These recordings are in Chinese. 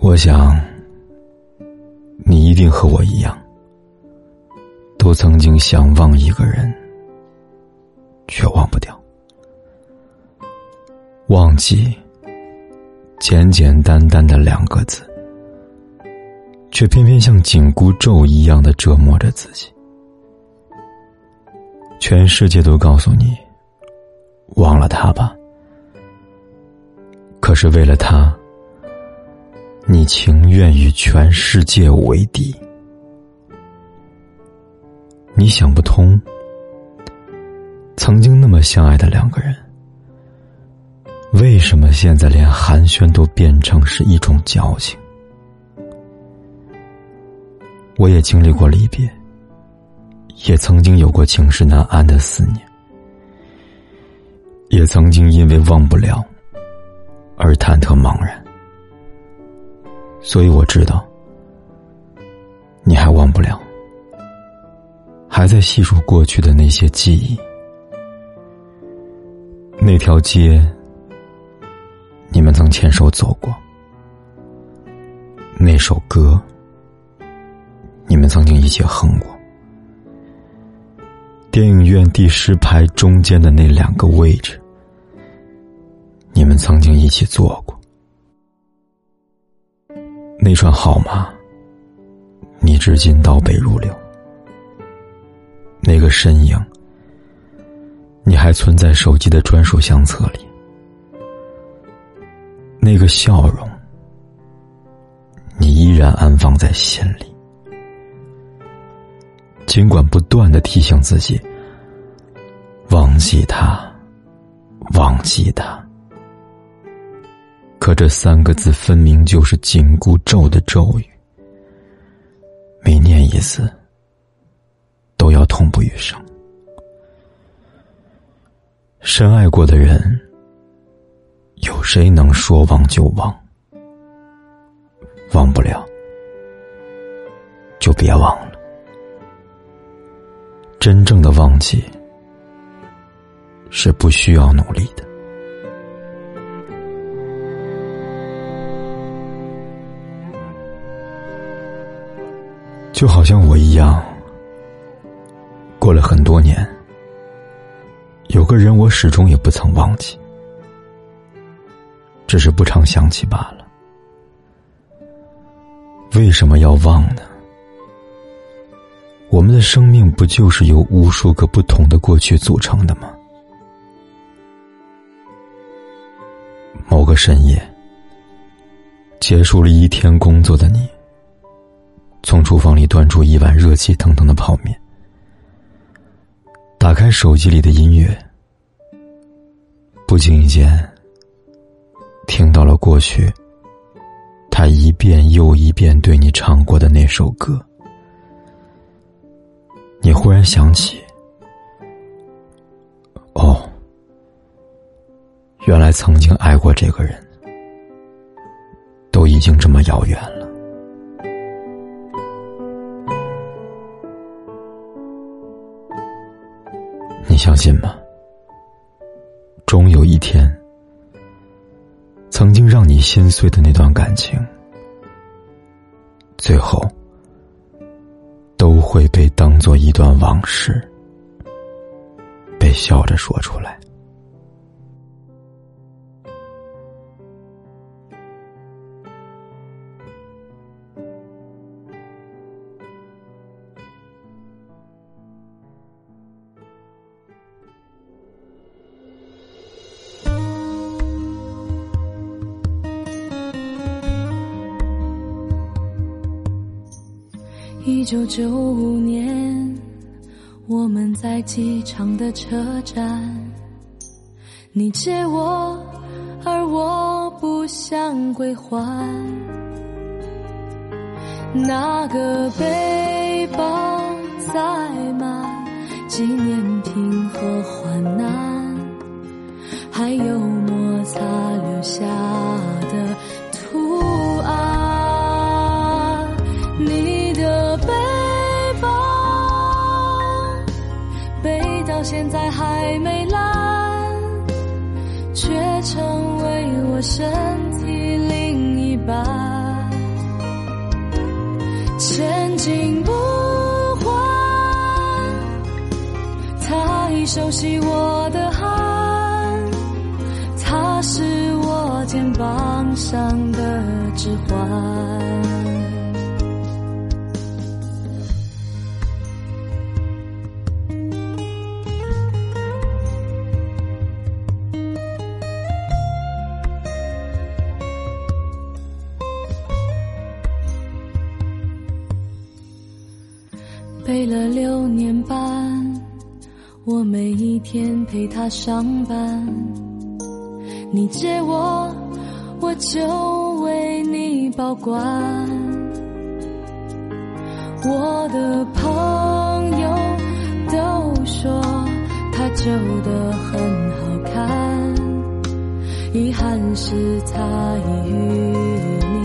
我想，你一定和我一样，都曾经想忘一个人，却忘不掉。忘记，简简单单的两个字，却偏偏像紧箍咒一样的折磨着自己。全世界都告诉你，忘了他吧。可是为了他。你情愿与全世界为敌？你想不通，曾经那么相爱的两个人，为什么现在连寒暄都变成是一种矫情？我也经历过离别，也曾经有过情事难安的思念，也曾经因为忘不了而忐忑茫然。所以我知道，你还忘不了，还在细数过去的那些记忆。那条街，你们曾牵手走过；那首歌，你们曾经一起哼过；电影院第十排中间的那两个位置，你们曾经一起坐过。那串号码，你至今倒背如流。那个身影，你还存在手机的专属相册里。那个笑容，你依然安放在心里。尽管不断的提醒自己，忘记他，忘记他。可这三个字分明就是紧箍咒的咒语，每念一次，都要痛不欲生。深爱过的人，有谁能说忘就忘？忘不了，就别忘了。真正的忘记，是不需要努力的。就好像我一样，过了很多年，有个人我始终也不曾忘记，只是不常想起罢了。为什么要忘呢？我们的生命不就是由无数个不同的过去组成的吗？某个深夜，结束了一天工作的你。从厨房里端出一碗热气腾腾的泡面，打开手机里的音乐，不经意间听到了过去，他一遍又一遍对你唱过的那首歌。你忽然想起，哦，原来曾经爱过这个人，都已经这么遥远了。相信吗？终有一天，曾经让你心碎的那段感情，最后都会被当做一段往事，被笑着说出来。一九九五年，我们在机场的车站，你借我，而我。不想归还。那个背包载满纪念品和患难，还有摩擦留下现在还没背了六年半，我每一天陪他上班。你借我，我就为你保管。我的朋友都说他旧的很好看，遗憾是他与你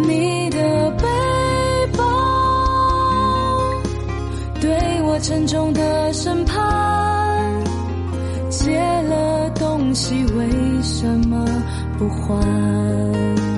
你的背包对我沉重的审判，借了东西为什么不还？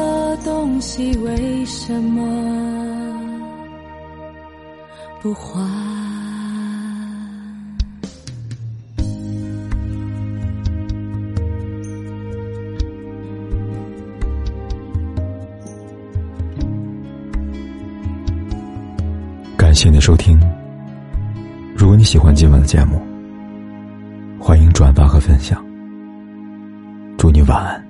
的东西，为什么不还？感谢你的收听。如果你喜欢今晚的节目，欢迎转发和分享。祝你晚安。